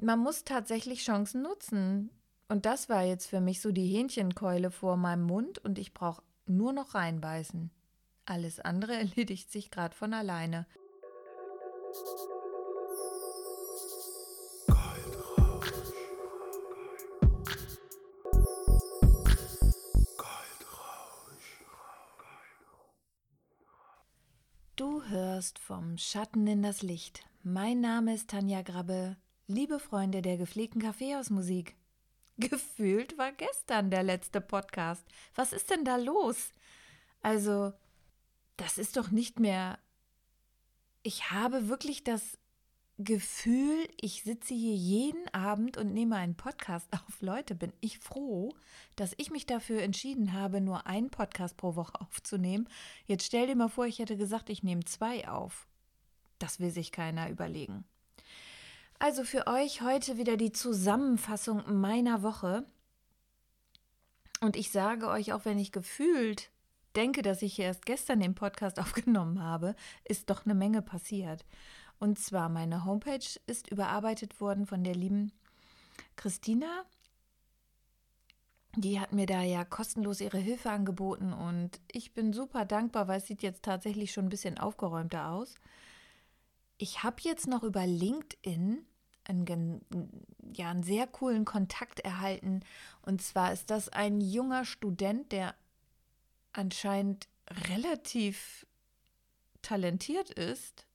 man muss tatsächlich Chancen nutzen. Und das war jetzt für mich so die Hähnchenkeule vor meinem Mund und ich brauche nur noch reinbeißen. Alles andere erledigt sich gerade von alleine. Du hörst vom Schatten in das Licht. Mein Name ist Tanja Grabbe. Liebe Freunde der gepflegten Kaffeehausmusik. Gefühlt war gestern der letzte Podcast. Was ist denn da los? Also, das ist doch nicht mehr. Ich habe wirklich das Gefühl, ich sitze hier jeden Abend und nehme einen Podcast auf. Leute, bin ich froh, dass ich mich dafür entschieden habe, nur einen Podcast pro Woche aufzunehmen. Jetzt stell dir mal vor, ich hätte gesagt, ich nehme zwei auf. Das will sich keiner überlegen. Also für euch heute wieder die Zusammenfassung meiner Woche. Und ich sage euch, auch wenn ich gefühlt denke, dass ich erst gestern den Podcast aufgenommen habe, ist doch eine Menge passiert. Und zwar meine Homepage ist überarbeitet worden von der lieben Christina. Die hat mir da ja kostenlos ihre Hilfe angeboten und ich bin super dankbar, weil es sieht jetzt tatsächlich schon ein bisschen aufgeräumter aus. Ich habe jetzt noch über LinkedIn einen, ja, einen sehr coolen Kontakt erhalten. Und zwar ist das ein junger Student, der anscheinend relativ talentiert ist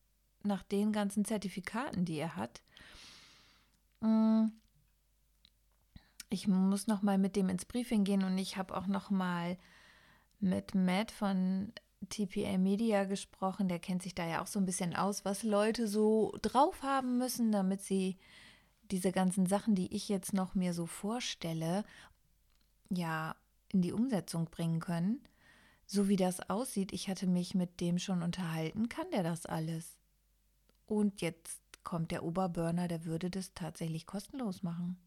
nach den ganzen Zertifikaten, die er hat. Mm. Ich muss noch mal mit dem ins Briefing gehen und ich habe auch noch mal mit Matt von TPA Media gesprochen. Der kennt sich da ja auch so ein bisschen aus, was Leute so drauf haben müssen, damit sie diese ganzen Sachen, die ich jetzt noch mir so vorstelle, ja, in die Umsetzung bringen können. So wie das aussieht, ich hatte mich mit dem schon unterhalten, kann der das alles. Und jetzt kommt der Oberburner, der würde das tatsächlich kostenlos machen.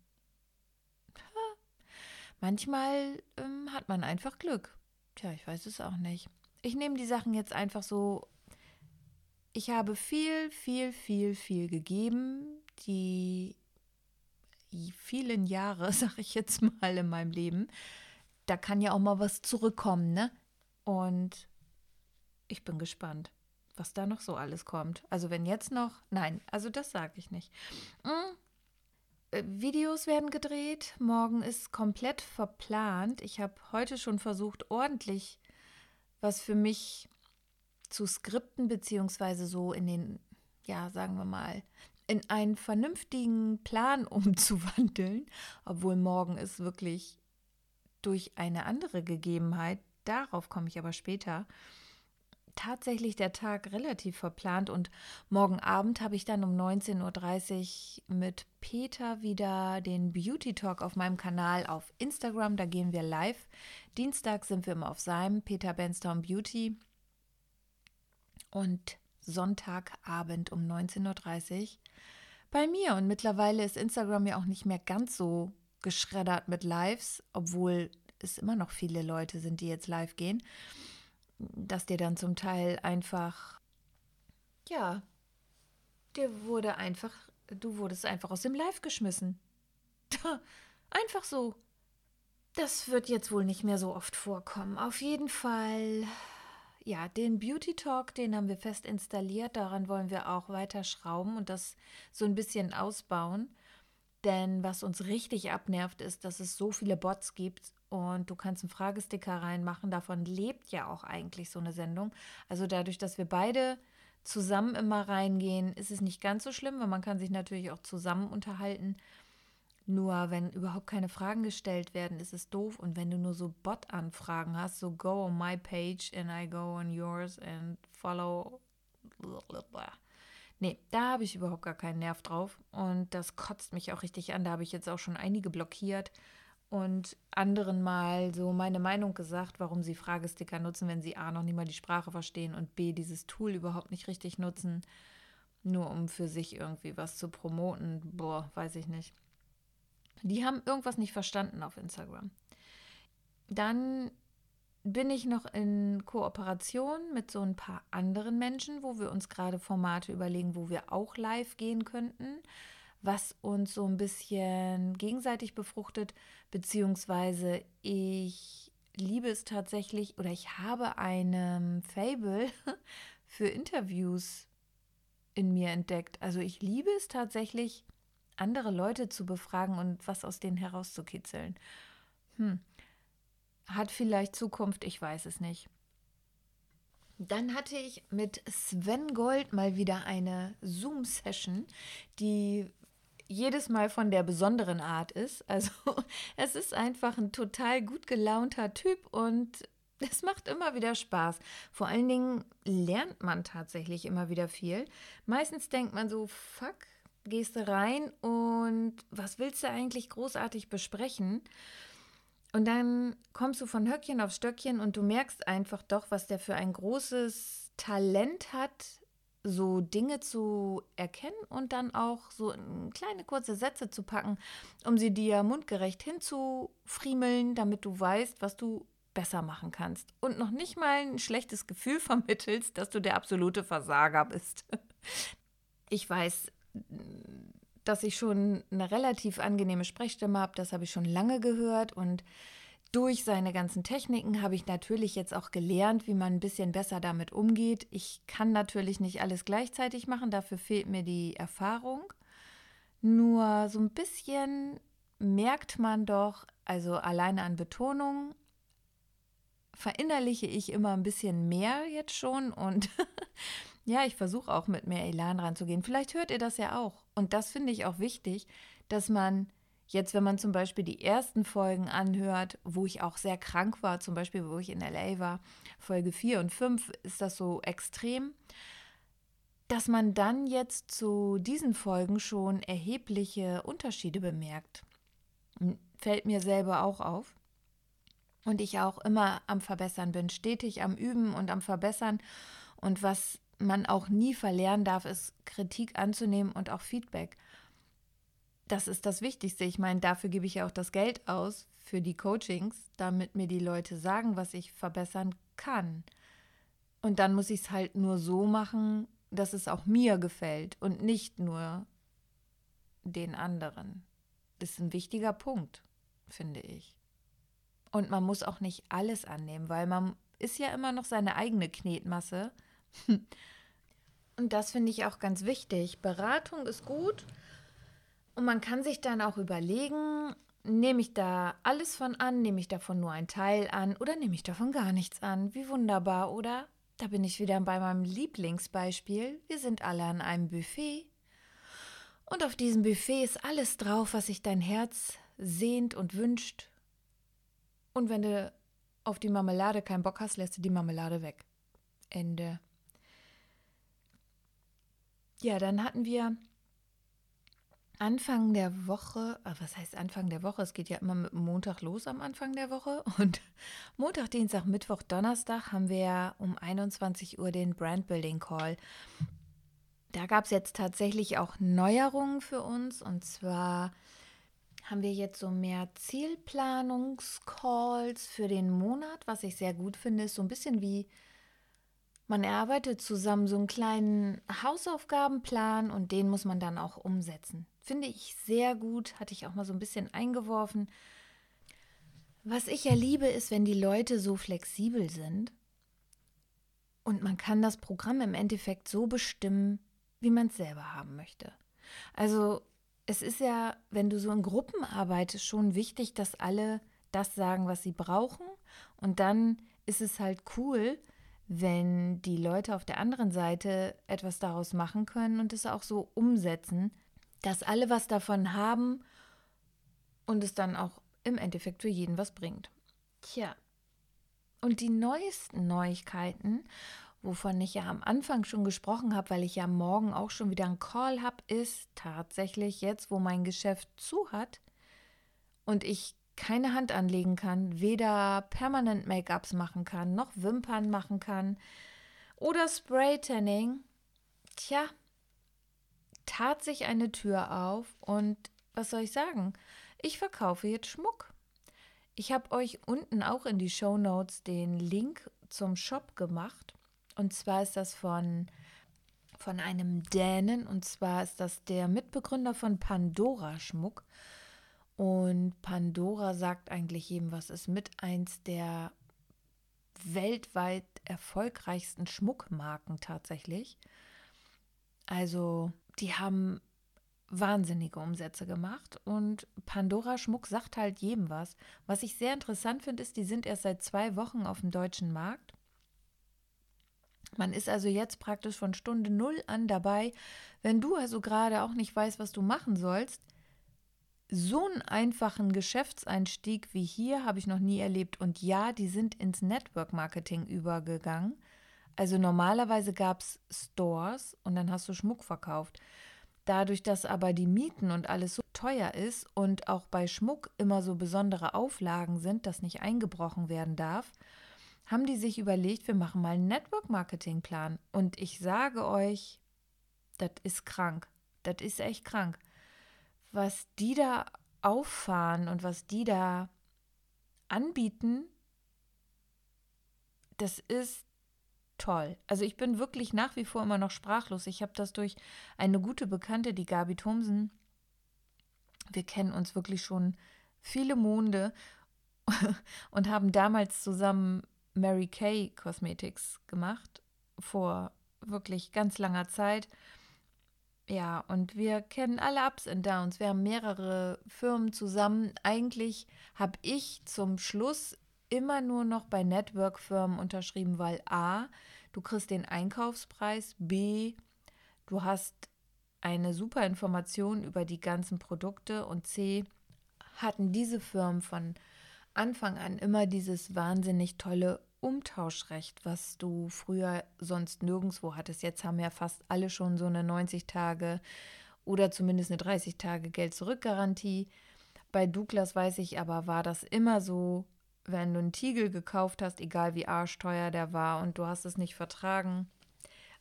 Manchmal ähm, hat man einfach Glück. Tja, ich weiß es auch nicht. Ich nehme die Sachen jetzt einfach so. Ich habe viel, viel, viel, viel gegeben. Die vielen Jahre, sag ich jetzt mal, in meinem Leben. Da kann ja auch mal was zurückkommen, ne? Und ich bin gespannt was da noch so alles kommt. Also wenn jetzt noch, nein, also das sage ich nicht. Hm. Videos werden gedreht, morgen ist komplett verplant. Ich habe heute schon versucht, ordentlich was für mich zu skripten, beziehungsweise so in den, ja, sagen wir mal, in einen vernünftigen Plan umzuwandeln, obwohl morgen ist wirklich durch eine andere Gegebenheit, darauf komme ich aber später, tatsächlich der Tag relativ verplant und morgen Abend habe ich dann um 19.30 Uhr mit Peter wieder den Beauty Talk auf meinem Kanal auf Instagram. Da gehen wir live. Dienstag sind wir immer auf seinem Peter Benstown Beauty. Und Sonntagabend um 19.30 Uhr bei mir. Und mittlerweile ist Instagram ja auch nicht mehr ganz so geschreddert mit Lives, obwohl es immer noch viele Leute sind, die jetzt live gehen dass dir dann zum Teil einfach, ja, dir wurde einfach, du wurdest einfach aus dem Live geschmissen. einfach so. Das wird jetzt wohl nicht mehr so oft vorkommen. Auf jeden Fall, ja, den Beauty Talk, den haben wir fest installiert. Daran wollen wir auch weiter schrauben und das so ein bisschen ausbauen. Denn was uns richtig abnervt, ist, dass es so viele Bots gibt und du kannst einen Fragesticker reinmachen. Davon lebt ja auch eigentlich so eine Sendung. Also dadurch, dass wir beide zusammen immer reingehen, ist es nicht ganz so schlimm, weil man kann sich natürlich auch zusammen unterhalten. Nur wenn überhaupt keine Fragen gestellt werden, ist es doof. Und wenn du nur so Bot-Anfragen hast, so go on my page and I go on yours and follow. Nee, da habe ich überhaupt gar keinen Nerv drauf. Und das kotzt mich auch richtig an. Da habe ich jetzt auch schon einige blockiert und anderen mal so meine Meinung gesagt, warum sie Fragesticker nutzen, wenn sie A noch nicht mal die Sprache verstehen und B dieses Tool überhaupt nicht richtig nutzen, nur um für sich irgendwie was zu promoten. Boah, weiß ich nicht. Die haben irgendwas nicht verstanden auf Instagram. Dann bin ich noch in Kooperation mit so ein paar anderen Menschen, wo wir uns gerade Formate überlegen, wo wir auch live gehen könnten was uns so ein bisschen gegenseitig befruchtet, beziehungsweise ich liebe es tatsächlich oder ich habe einen Fable für Interviews in mir entdeckt. Also ich liebe es tatsächlich, andere Leute zu befragen und was aus denen herauszukitzeln. Hm. Hat vielleicht Zukunft, ich weiß es nicht. Dann hatte ich mit Sven Gold mal wieder eine Zoom-Session, die jedes Mal von der besonderen Art ist. Also es ist einfach ein total gut gelaunter Typ und es macht immer wieder Spaß. Vor allen Dingen lernt man tatsächlich immer wieder viel. Meistens denkt man so, fuck, gehst du rein und was willst du eigentlich großartig besprechen? Und dann kommst du von Höckchen auf Stöckchen und du merkst einfach doch, was der für ein großes Talent hat, so Dinge zu erkennen und dann auch so in kleine kurze Sätze zu packen, um sie dir mundgerecht hinzufriemeln, damit du weißt, was du besser machen kannst und noch nicht mal ein schlechtes Gefühl vermittelst, dass du der absolute Versager bist. Ich weiß, dass ich schon eine relativ angenehme Sprechstimme habe, das habe ich schon lange gehört und durch seine ganzen Techniken habe ich natürlich jetzt auch gelernt, wie man ein bisschen besser damit umgeht. Ich kann natürlich nicht alles gleichzeitig machen, dafür fehlt mir die Erfahrung. Nur so ein bisschen merkt man doch, also alleine an Betonung verinnerliche ich immer ein bisschen mehr jetzt schon und ja, ich versuche auch mit mehr Elan ranzugehen. Vielleicht hört ihr das ja auch. Und das finde ich auch wichtig, dass man jetzt, wenn man zum Beispiel die ersten Folgen anhört, wo ich auch sehr krank war, zum Beispiel, wo ich in LA war, Folge 4 und 5, ist das so extrem, dass man dann jetzt zu diesen Folgen schon erhebliche Unterschiede bemerkt. Fällt mir selber auch auf. Und ich auch immer am Verbessern bin, stetig am Üben und am Verbessern. Und was man auch nie verlernen darf, ist Kritik anzunehmen und auch Feedback. Das ist das Wichtigste. Ich meine, dafür gebe ich ja auch das Geld aus für die Coachings, damit mir die Leute sagen, was ich verbessern kann. Und dann muss ich es halt nur so machen, dass es auch mir gefällt und nicht nur den anderen. Das ist ein wichtiger Punkt, finde ich. Und man muss auch nicht alles annehmen, weil man ist ja immer noch seine eigene Knetmasse. Und das finde ich auch ganz wichtig. Beratung ist gut und man kann sich dann auch überlegen, nehme ich da alles von an, nehme ich davon nur ein Teil an oder nehme ich davon gar nichts an? Wie wunderbar, oder? Da bin ich wieder bei meinem Lieblingsbeispiel. Wir sind alle an einem Buffet. Und auf diesem Buffet ist alles drauf, was sich dein Herz sehnt und wünscht. Und wenn du auf die Marmelade keinen Bock hast, lässt du die Marmelade weg. Ende. Ja, dann hatten wir Anfang der Woche, ah, was heißt Anfang der Woche? Es geht ja immer mit Montag los am Anfang der Woche. Und Montag, Dienstag, Mittwoch, Donnerstag haben wir um 21 Uhr den Brandbuilding Call. Da gab es jetzt tatsächlich auch Neuerungen für uns. Und zwar haben wir jetzt so mehr Zielplanungscalls für den Monat, was ich sehr gut finde. Ist so ein bisschen wie man erarbeitet zusammen so einen kleinen Hausaufgabenplan und den muss man dann auch umsetzen. Finde ich sehr gut, hatte ich auch mal so ein bisschen eingeworfen. Was ich ja liebe, ist, wenn die Leute so flexibel sind und man kann das Programm im Endeffekt so bestimmen, wie man es selber haben möchte. Also es ist ja, wenn du so in Gruppen arbeitest, schon wichtig, dass alle das sagen, was sie brauchen. Und dann ist es halt cool, wenn die Leute auf der anderen Seite etwas daraus machen können und es auch so umsetzen, dass alle was davon haben und es dann auch im Endeffekt für jeden was bringt. Tja. Und die neuesten Neuigkeiten, wovon ich ja am Anfang schon gesprochen habe, weil ich ja morgen auch schon wieder einen Call habe, ist tatsächlich jetzt, wo mein Geschäft zu hat und ich keine Hand anlegen kann, weder permanent Make-ups machen kann, noch Wimpern machen kann oder Spray-Tanning, tja, tat sich eine Tür auf und was soll ich sagen? Ich verkaufe jetzt Schmuck. Ich habe euch unten auch in die Show Notes den Link zum Shop gemacht. Und zwar ist das von von einem Dänen und zwar ist das der Mitbegründer von Pandora Schmuck. Und Pandora sagt eigentlich jedem, was ist mit eins der weltweit erfolgreichsten Schmuckmarken tatsächlich. Also, die haben wahnsinnige Umsätze gemacht und Pandora Schmuck sagt halt jedem was. Was ich sehr interessant finde, ist, die sind erst seit zwei Wochen auf dem deutschen Markt. Man ist also jetzt praktisch von Stunde null an dabei. Wenn du also gerade auch nicht weißt, was du machen sollst, so einen einfachen Geschäftseinstieg wie hier habe ich noch nie erlebt. Und ja, die sind ins Network Marketing übergegangen. Also normalerweise gab es Stores und dann hast du Schmuck verkauft. Dadurch, dass aber die Mieten und alles so teuer ist und auch bei Schmuck immer so besondere Auflagen sind, dass nicht eingebrochen werden darf, haben die sich überlegt, wir machen mal einen Network-Marketing-Plan. Und ich sage euch, das ist krank. Das ist echt krank. Was die da auffahren und was die da anbieten, das ist toll. Also ich bin wirklich nach wie vor immer noch sprachlos. Ich habe das durch eine gute Bekannte, die Gabi Thomsen. Wir kennen uns wirklich schon viele Monde und haben damals zusammen Mary Kay Cosmetics gemacht, vor wirklich ganz langer Zeit. Ja, und wir kennen alle Ups und Downs. Wir haben mehrere Firmen zusammen. Eigentlich habe ich zum Schluss immer nur noch bei Network-Firmen unterschrieben, weil A, du kriegst den Einkaufspreis, B, du hast eine super Information über die ganzen Produkte und C, hatten diese Firmen von Anfang an immer dieses wahnsinnig tolle Umtauschrecht, was du früher sonst nirgendwo hattest. Jetzt haben ja fast alle schon so eine 90 Tage oder zumindest eine 30 Tage Geld-Zurück-Garantie. Bei Douglas weiß ich aber, war das immer so, wenn du einen Tiegel gekauft hast, egal wie arschteuer der war und du hast es nicht vertragen,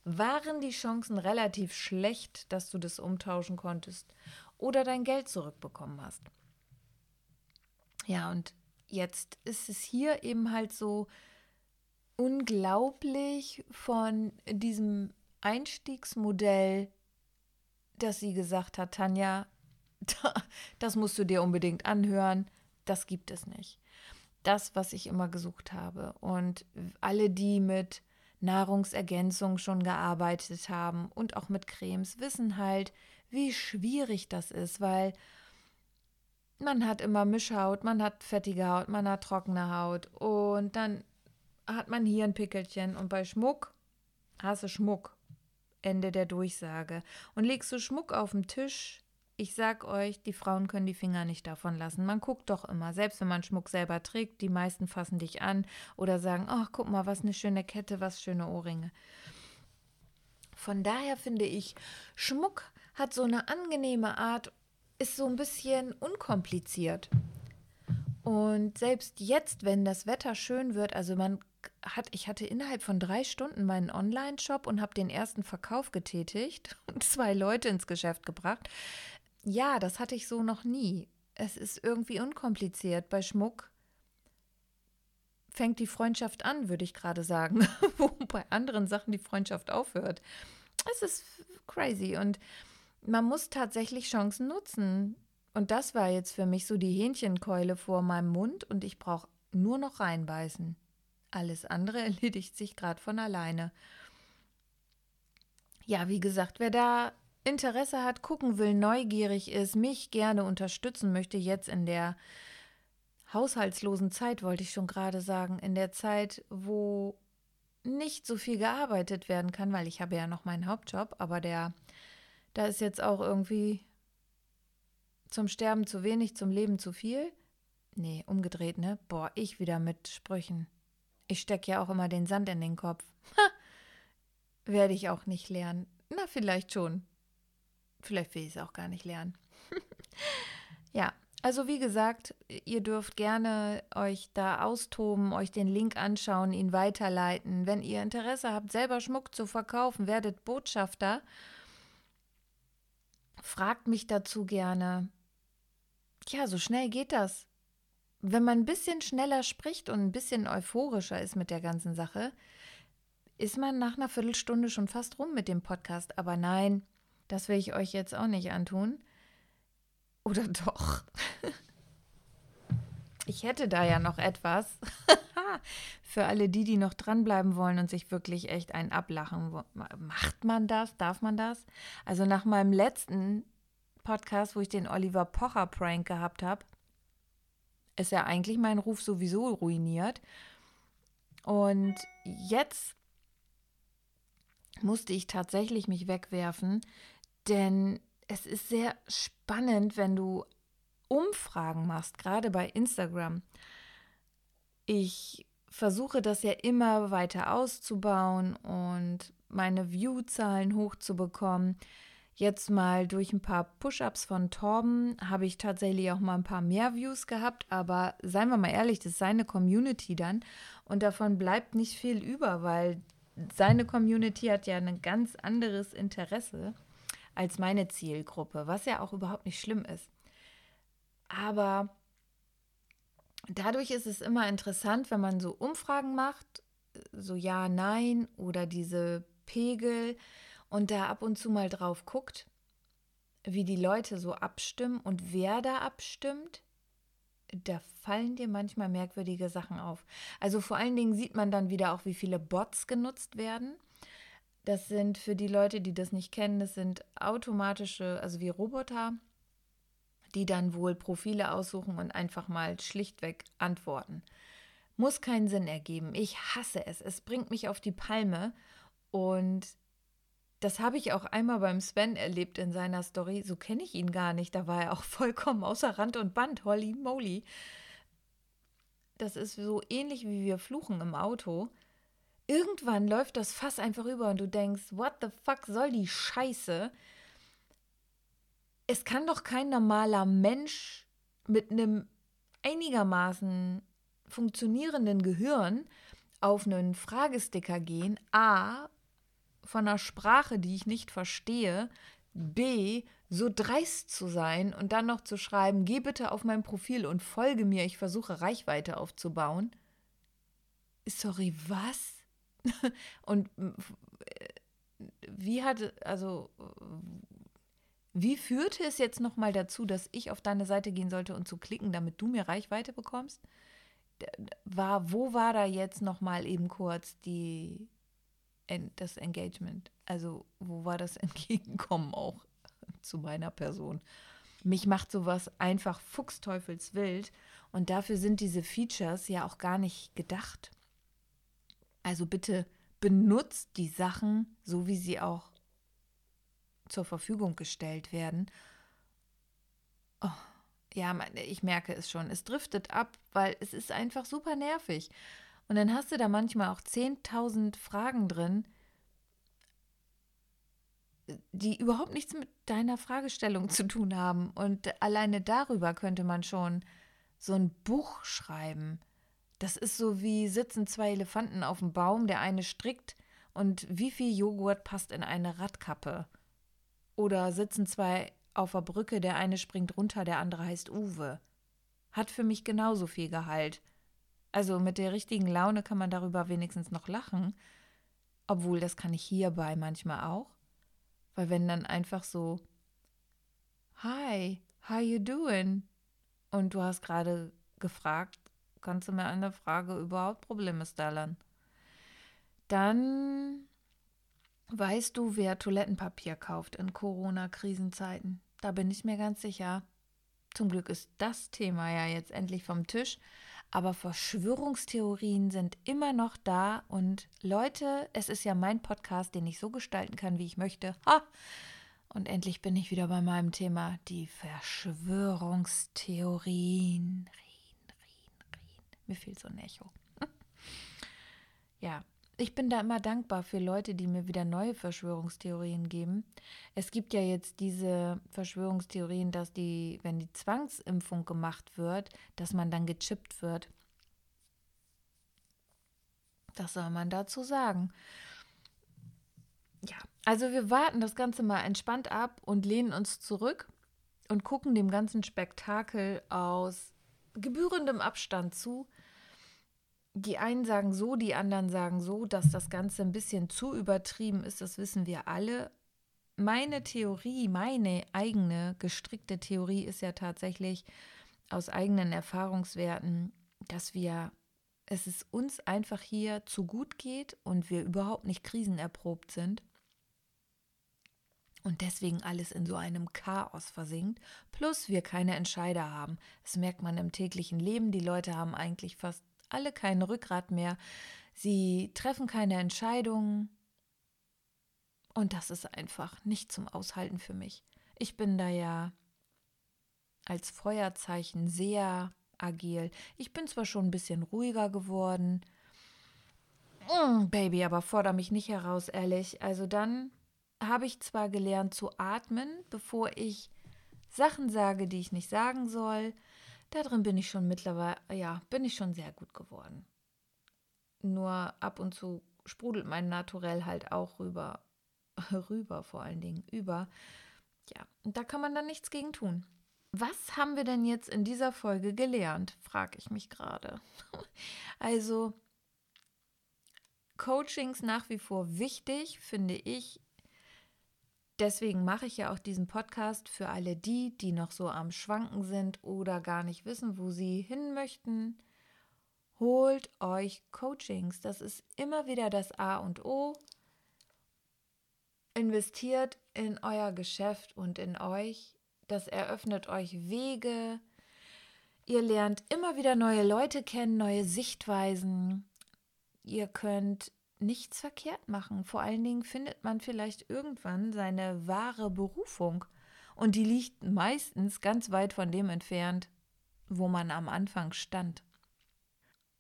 waren die Chancen relativ schlecht, dass du das umtauschen konntest oder dein Geld zurückbekommen hast. Ja, und jetzt ist es hier eben halt so, unglaublich von diesem Einstiegsmodell, dass sie gesagt hat, Tanja, das musst du dir unbedingt anhören, das gibt es nicht. Das, was ich immer gesucht habe. Und alle, die mit Nahrungsergänzung schon gearbeitet haben und auch mit Cremes, wissen halt, wie schwierig das ist, weil man hat immer Mischhaut, man hat fettige Haut, man hat trockene Haut und dann hat man hier ein Pickelchen und bei Schmuck hast du Schmuck. Ende der Durchsage. Und legst du Schmuck auf den Tisch, ich sag euch, die Frauen können die Finger nicht davon lassen. Man guckt doch immer, selbst wenn man Schmuck selber trägt, die meisten fassen dich an oder sagen, ach, guck mal, was eine schöne Kette, was schöne Ohrringe. Von daher finde ich, Schmuck hat so eine angenehme Art, ist so ein bisschen unkompliziert. Und selbst jetzt, wenn das Wetter schön wird, also man hat, ich hatte innerhalb von drei Stunden meinen Online-Shop und habe den ersten Verkauf getätigt und zwei Leute ins Geschäft gebracht. Ja, das hatte ich so noch nie. Es ist irgendwie unkompliziert. Bei Schmuck fängt die Freundschaft an, würde ich gerade sagen, wo bei anderen Sachen die Freundschaft aufhört. Es ist crazy und man muss tatsächlich Chancen nutzen. Und das war jetzt für mich so die Hähnchenkeule vor meinem Mund und ich brauche nur noch reinbeißen. Alles andere erledigt sich gerade von alleine. Ja, wie gesagt, wer da Interesse hat, gucken will, neugierig ist, mich gerne unterstützen möchte, jetzt in der haushaltslosen Zeit, wollte ich schon gerade sagen, in der Zeit, wo nicht so viel gearbeitet werden kann, weil ich habe ja noch meinen Hauptjob, aber der, da ist jetzt auch irgendwie zum Sterben zu wenig, zum Leben zu viel. Nee, umgedreht, ne? Boah, ich wieder mit Sprüchen. Ich stecke ja auch immer den Sand in den Kopf. Werde ich auch nicht lernen. Na, vielleicht schon. Vielleicht will ich es auch gar nicht lernen. ja, also wie gesagt, ihr dürft gerne euch da austoben, euch den Link anschauen, ihn weiterleiten. Wenn ihr Interesse habt, selber Schmuck zu verkaufen, werdet Botschafter. Fragt mich dazu gerne. Ja, so schnell geht das wenn man ein bisschen schneller spricht und ein bisschen euphorischer ist mit der ganzen Sache, ist man nach einer Viertelstunde schon fast rum mit dem Podcast. Aber nein, das will ich euch jetzt auch nicht antun. Oder doch? Ich hätte da ja noch etwas. Für alle die, die noch dranbleiben wollen und sich wirklich echt einen ablachen. Macht man das? Darf man das? Also nach meinem letzten Podcast, wo ich den Oliver Pocher Prank gehabt habe, ist ja eigentlich mein Ruf sowieso ruiniert. Und jetzt musste ich tatsächlich mich wegwerfen, denn es ist sehr spannend, wenn du Umfragen machst, gerade bei Instagram. Ich versuche das ja immer weiter auszubauen und meine View-Zahlen hochzubekommen. Jetzt mal durch ein paar Push-ups von Torben habe ich tatsächlich auch mal ein paar mehr Views gehabt, aber seien wir mal ehrlich, das ist seine Community dann und davon bleibt nicht viel über, weil seine Community hat ja ein ganz anderes Interesse als meine Zielgruppe, was ja auch überhaupt nicht schlimm ist. Aber dadurch ist es immer interessant, wenn man so Umfragen macht, so ja, nein oder diese Pegel und da ab und zu mal drauf guckt, wie die Leute so abstimmen und wer da abstimmt, da fallen dir manchmal merkwürdige Sachen auf. Also vor allen Dingen sieht man dann wieder auch, wie viele Bots genutzt werden. Das sind für die Leute, die das nicht kennen, das sind automatische, also wie Roboter, die dann wohl Profile aussuchen und einfach mal schlichtweg antworten. Muss keinen Sinn ergeben. Ich hasse es. Es bringt mich auf die Palme. Und das habe ich auch einmal beim Sven erlebt in seiner Story. So kenne ich ihn gar nicht. Da war er auch vollkommen außer Rand und Band. Holly moly. Das ist so ähnlich wie wir fluchen im Auto. Irgendwann läuft das Fass einfach über und du denkst, what the fuck soll die Scheiße? es kann doch kein normaler Mensch mit einem einigermaßen funktionierenden Gehirn auf einen Fragesticker gehen. A, von einer Sprache, die ich nicht verstehe. B, so dreist zu sein und dann noch zu schreiben, geh bitte auf mein Profil und folge mir, ich versuche Reichweite aufzubauen. Sorry, was? Und wie hat, also wie führte es jetzt nochmal dazu, dass ich auf deine Seite gehen sollte und zu klicken, damit du mir Reichweite bekommst? War, wo war da jetzt nochmal eben kurz die, das Engagement? Also, wo war das Entgegenkommen auch zu meiner Person? Mich macht sowas einfach fuchsteufelswild und dafür sind diese Features ja auch gar nicht gedacht. Also bitte benutzt die Sachen so, wie sie auch zur Verfügung gestellt werden. Oh, ja, ich merke es schon. Es driftet ab, weil es ist einfach super nervig. Und dann hast du da manchmal auch 10.000 Fragen drin, die überhaupt nichts mit deiner Fragestellung zu tun haben. Und alleine darüber könnte man schon so ein Buch schreiben. Das ist so wie sitzen zwei Elefanten auf dem Baum, der eine strickt und wie viel Joghurt passt in eine Radkappe. Oder sitzen zwei auf der Brücke, der eine springt runter, der andere heißt Uwe. Hat für mich genauso viel Gehalt. Also mit der richtigen Laune kann man darüber wenigstens noch lachen. Obwohl, das kann ich hierbei manchmal auch. Weil wenn dann einfach so, Hi, how you doing? Und du hast gerade gefragt, kannst du mir an der Frage überhaupt Probleme stellen? Dann Weißt du, wer Toilettenpapier kauft in Corona-Krisenzeiten? Da bin ich mir ganz sicher. Zum Glück ist das Thema ja jetzt endlich vom Tisch. Aber Verschwörungstheorien sind immer noch da. Und Leute, es ist ja mein Podcast, den ich so gestalten kann, wie ich möchte. Ha! Und endlich bin ich wieder bei meinem Thema, die Verschwörungstheorien. Mir fehlt so ein Echo. ja, ich bin da immer dankbar für Leute, die mir wieder neue Verschwörungstheorien geben. Es gibt ja jetzt diese Verschwörungstheorien, dass die, wenn die Zwangsimpfung gemacht wird, dass man dann gechippt wird. Das soll man dazu sagen. Ja, also wir warten das Ganze mal entspannt ab und lehnen uns zurück und gucken dem ganzen Spektakel aus gebührendem Abstand zu die einen sagen so, die anderen sagen so, dass das Ganze ein bisschen zu übertrieben ist, das wissen wir alle. Meine Theorie, meine eigene gestrickte Theorie ist ja tatsächlich aus eigenen Erfahrungswerten, dass wir, es ist uns einfach hier zu gut geht und wir überhaupt nicht krisenerprobt sind und deswegen alles in so einem Chaos versinkt, plus wir keine Entscheider haben. Das merkt man im täglichen Leben. Die Leute haben eigentlich fast alle kein Rückgrat mehr. Sie treffen keine Entscheidungen. Und das ist einfach nicht zum Aushalten für mich. Ich bin da ja als Feuerzeichen sehr agil. Ich bin zwar schon ein bisschen ruhiger geworden. Mm, Baby, aber fordere mich nicht heraus, ehrlich. Also dann habe ich zwar gelernt zu atmen, bevor ich Sachen sage, die ich nicht sagen soll. Darin bin ich schon mittlerweile, ja, bin ich schon sehr gut geworden. Nur ab und zu sprudelt mein Naturell halt auch rüber, rüber vor allen Dingen, über. Ja, da kann man dann nichts gegen tun. Was haben wir denn jetzt in dieser Folge gelernt, frage ich mich gerade. also, Coachings nach wie vor wichtig, finde ich, Deswegen mache ich ja auch diesen Podcast für alle die, die noch so am Schwanken sind oder gar nicht wissen, wo sie hin möchten. Holt euch Coachings. Das ist immer wieder das A und O. Investiert in euer Geschäft und in euch. Das eröffnet euch Wege. Ihr lernt immer wieder neue Leute kennen, neue Sichtweisen. Ihr könnt nichts verkehrt machen. Vor allen Dingen findet man vielleicht irgendwann seine wahre Berufung. Und die liegt meistens ganz weit von dem entfernt, wo man am Anfang stand.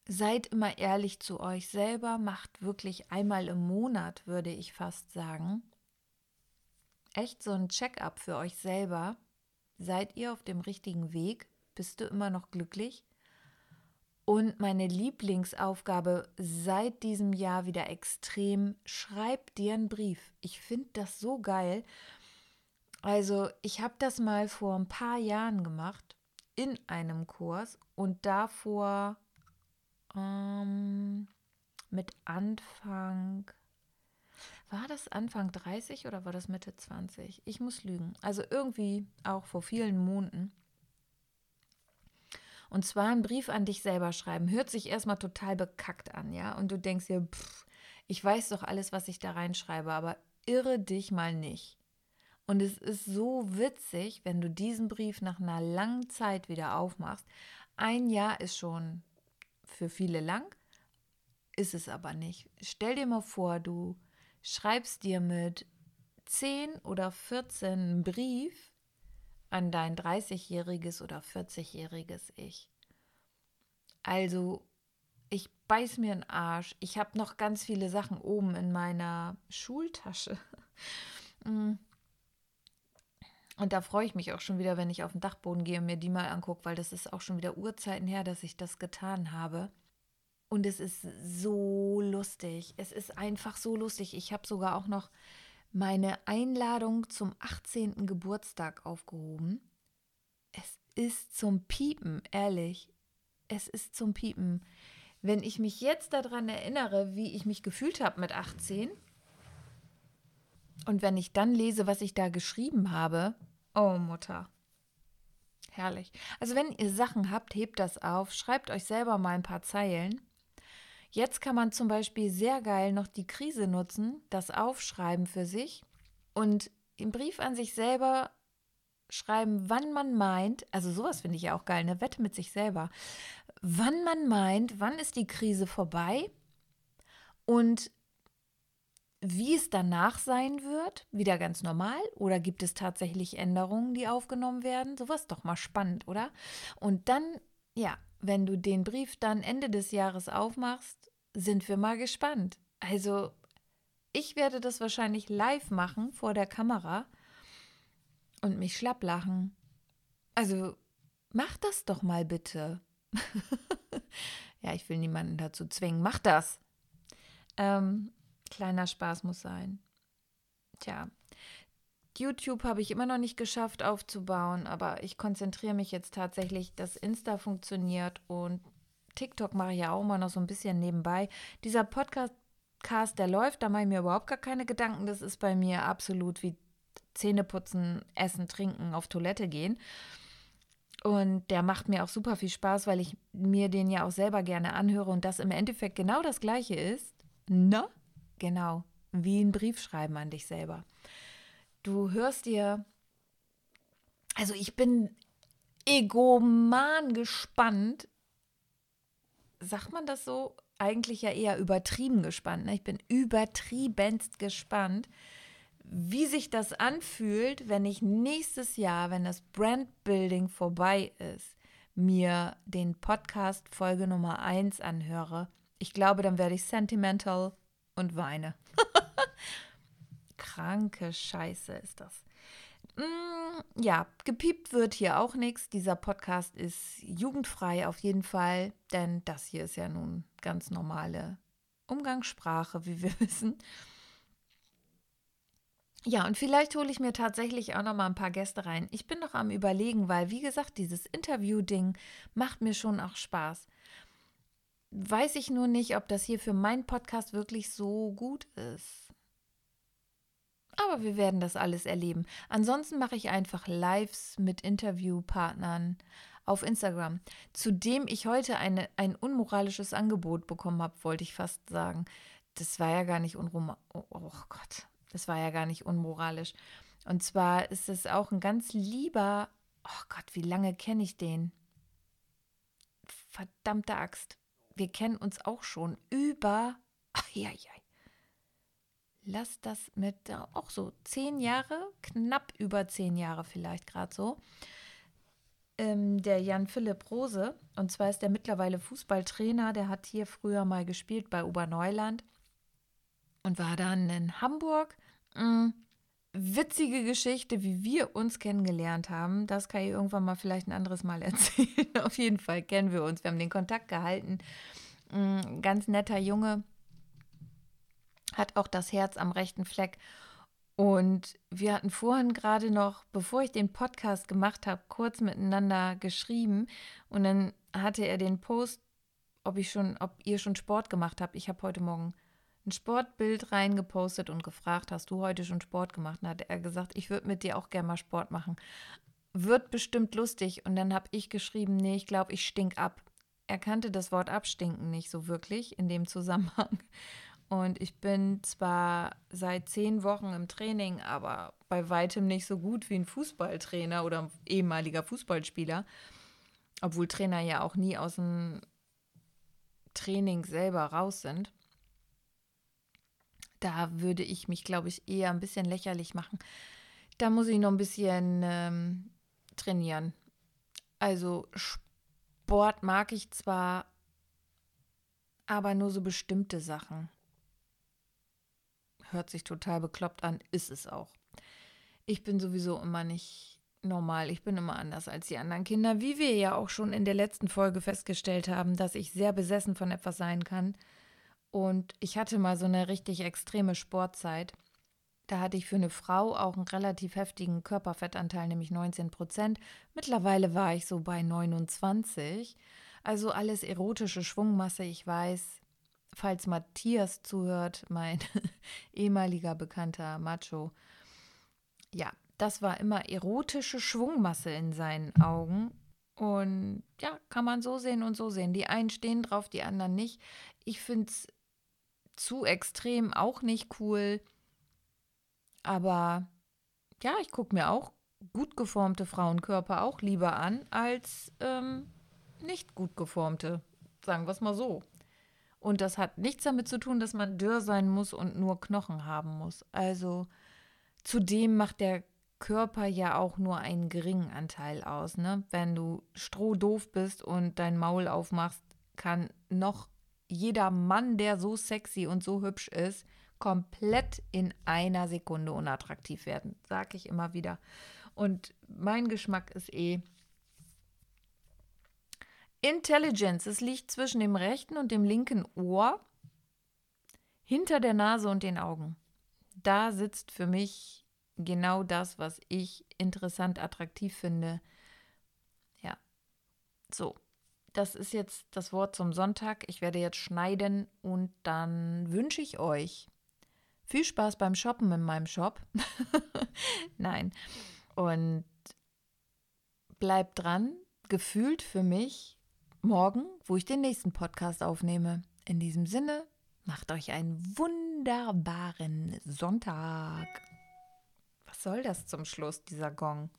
Seid immer ehrlich zu euch selber, macht wirklich einmal im Monat, würde ich fast sagen. Echt so ein Check-up für euch selber. Seid ihr auf dem richtigen Weg? Bist du immer noch glücklich? Und meine Lieblingsaufgabe seit diesem Jahr wieder extrem, schreib dir einen Brief. Ich finde das so geil. Also ich habe das mal vor ein paar Jahren gemacht in einem Kurs und davor ähm, mit Anfang, war das Anfang 30 oder war das Mitte 20? Ich muss lügen. Also irgendwie auch vor vielen Monaten. Und zwar einen Brief an dich selber schreiben. Hört sich erstmal total bekackt an, ja? Und du denkst dir, pff, ich weiß doch alles, was ich da reinschreibe, aber irre dich mal nicht. Und es ist so witzig, wenn du diesen Brief nach einer langen Zeit wieder aufmachst. Ein Jahr ist schon für viele lang, ist es aber nicht. Stell dir mal vor, du schreibst dir mit 10 oder 14 einen Brief an dein 30-jähriges oder 40-jähriges Ich. Also, ich beiß mir den Arsch. Ich habe noch ganz viele Sachen oben in meiner Schultasche. Mm. Und da freue ich mich auch schon wieder, wenn ich auf den Dachboden gehe und mir die mal angucke, weil das ist auch schon wieder Urzeiten her, dass ich das getan habe. Und es ist so lustig. Es ist einfach so lustig. Ich habe sogar auch noch meine Einladung zum 18. Geburtstag aufgehoben. Es ist zum Piepen, ehrlich. Es ist zum Piepen. Wenn ich mich jetzt daran erinnere, wie ich mich gefühlt habe mit 18 und wenn ich dann lese, was ich da geschrieben habe, oh Mutter. Herrlich. Also wenn ihr Sachen habt, hebt das auf, schreibt euch selber mal ein paar Zeilen Jetzt kann man zum Beispiel sehr geil noch die Krise nutzen, das Aufschreiben für sich und im Brief an sich selber schreiben, wann man meint, also sowas finde ich ja auch geil, eine Wette mit sich selber, wann man meint, wann ist die Krise vorbei und wie es danach sein wird, wieder ganz normal oder gibt es tatsächlich Änderungen, die aufgenommen werden? Sowas doch mal spannend, oder? Und dann, ja, wenn du den Brief dann Ende des Jahres aufmachst, sind wir mal gespannt. Also, ich werde das wahrscheinlich live machen vor der Kamera und mich schlapp lachen. Also, mach das doch mal bitte. ja, ich will niemanden dazu zwingen. Mach das. Ähm, kleiner Spaß muss sein. Tja, YouTube habe ich immer noch nicht geschafft aufzubauen, aber ich konzentriere mich jetzt tatsächlich, dass Insta funktioniert und TikTok mache ich ja auch mal noch so ein bisschen nebenbei. Dieser Podcast, der läuft, da mache ich mir überhaupt gar keine Gedanken. Das ist bei mir absolut wie Zähne putzen, essen, trinken, auf Toilette gehen. Und der macht mir auch super viel Spaß, weil ich mir den ja auch selber gerne anhöre und das im Endeffekt genau das gleiche ist. Na? Genau, wie ein Brief schreiben an dich selber. Du hörst dir, also ich bin egoman gespannt. Sagt man das so? Eigentlich ja eher übertrieben gespannt. Ne? Ich bin übertriebenst gespannt, wie sich das anfühlt, wenn ich nächstes Jahr, wenn das Brandbuilding vorbei ist, mir den Podcast Folge Nummer 1 anhöre. Ich glaube, dann werde ich sentimental und weine. Kranke Scheiße ist das. Mm, ja, gepiept wird hier auch nichts. Dieser Podcast ist jugendfrei auf jeden Fall, denn das hier ist ja nun ganz normale Umgangssprache, wie wir wissen. Ja, und vielleicht hole ich mir tatsächlich auch noch mal ein paar Gäste rein. Ich bin noch am Überlegen, weil, wie gesagt, dieses Interview-Ding macht mir schon auch Spaß. Weiß ich nur nicht, ob das hier für meinen Podcast wirklich so gut ist. Aber wir werden das alles erleben. Ansonsten mache ich einfach Lives mit Interviewpartnern auf Instagram, zu dem ich heute eine, ein unmoralisches Angebot bekommen habe, wollte ich fast sagen. Das war ja gar nicht unrom oh, oh Gott, das war ja gar nicht unmoralisch. Und zwar ist es auch ein ganz lieber, oh Gott, wie lange kenne ich den? Verdammte Axt. Wir kennen uns auch schon über, ach ja, ja. Lass das mit auch so zehn Jahre, knapp über zehn Jahre vielleicht gerade so. Ähm, der Jan Philipp Rose, und zwar ist der mittlerweile Fußballtrainer, der hat hier früher mal gespielt bei Oberneuland und war dann in Hamburg. Mhm. Witzige Geschichte, wie wir uns kennengelernt haben. Das kann ich irgendwann mal vielleicht ein anderes Mal erzählen. Auf jeden Fall kennen wir uns. Wir haben den Kontakt gehalten. Mhm. Ganz netter Junge. Hat auch das Herz am rechten Fleck. Und wir hatten vorhin gerade noch, bevor ich den Podcast gemacht habe, kurz miteinander geschrieben. Und dann hatte er den Post, ob ich schon, ob ihr schon Sport gemacht habt. Ich habe heute Morgen ein Sportbild reingepostet und gefragt, hast du heute schon Sport gemacht? Und hat er gesagt, ich würde mit dir auch gerne mal Sport machen. Wird bestimmt lustig. Und dann habe ich geschrieben, nee, ich glaube, ich stink ab. Er kannte das Wort abstinken nicht so wirklich in dem Zusammenhang. Und ich bin zwar seit zehn Wochen im Training, aber bei weitem nicht so gut wie ein Fußballtrainer oder ein ehemaliger Fußballspieler. Obwohl Trainer ja auch nie aus dem Training selber raus sind. Da würde ich mich, glaube ich, eher ein bisschen lächerlich machen. Da muss ich noch ein bisschen ähm, trainieren. Also Sport mag ich zwar, aber nur so bestimmte Sachen. Hört sich total bekloppt an, ist es auch. Ich bin sowieso immer nicht normal. Ich bin immer anders als die anderen Kinder, wie wir ja auch schon in der letzten Folge festgestellt haben, dass ich sehr besessen von etwas sein kann. Und ich hatte mal so eine richtig extreme Sportzeit. Da hatte ich für eine Frau auch einen relativ heftigen Körperfettanteil, nämlich 19 Prozent. Mittlerweile war ich so bei 29. Also alles erotische Schwungmasse. Ich weiß, falls Matthias zuhört, mein ehemaliger bekannter Macho. Ja, das war immer erotische Schwungmasse in seinen Augen. Und ja, kann man so sehen und so sehen. Die einen stehen drauf, die anderen nicht. Ich finde es zu extrem auch nicht cool. Aber ja, ich gucke mir auch gut geformte Frauenkörper auch lieber an als ähm, nicht gut geformte. Sagen wir es mal so. Und das hat nichts damit zu tun, dass man dürr sein muss und nur Knochen haben muss. Also zudem macht der Körper ja auch nur einen geringen Anteil aus. Ne? Wenn du strohdoof bist und dein Maul aufmachst, kann noch jeder Mann, der so sexy und so hübsch ist, komplett in einer Sekunde unattraktiv werden. Sag ich immer wieder. Und mein Geschmack ist eh. Intelligence, es liegt zwischen dem rechten und dem linken Ohr, hinter der Nase und den Augen. Da sitzt für mich genau das, was ich interessant, attraktiv finde. Ja, so das ist jetzt das Wort zum Sonntag. Ich werde jetzt schneiden und dann wünsche ich euch viel Spaß beim Shoppen in meinem Shop. Nein. Und bleibt dran, gefühlt für mich morgen, wo ich den nächsten Podcast aufnehme. In diesem Sinne, macht euch einen wunderbaren Sonntag. Was soll das zum Schluss, dieser Gong?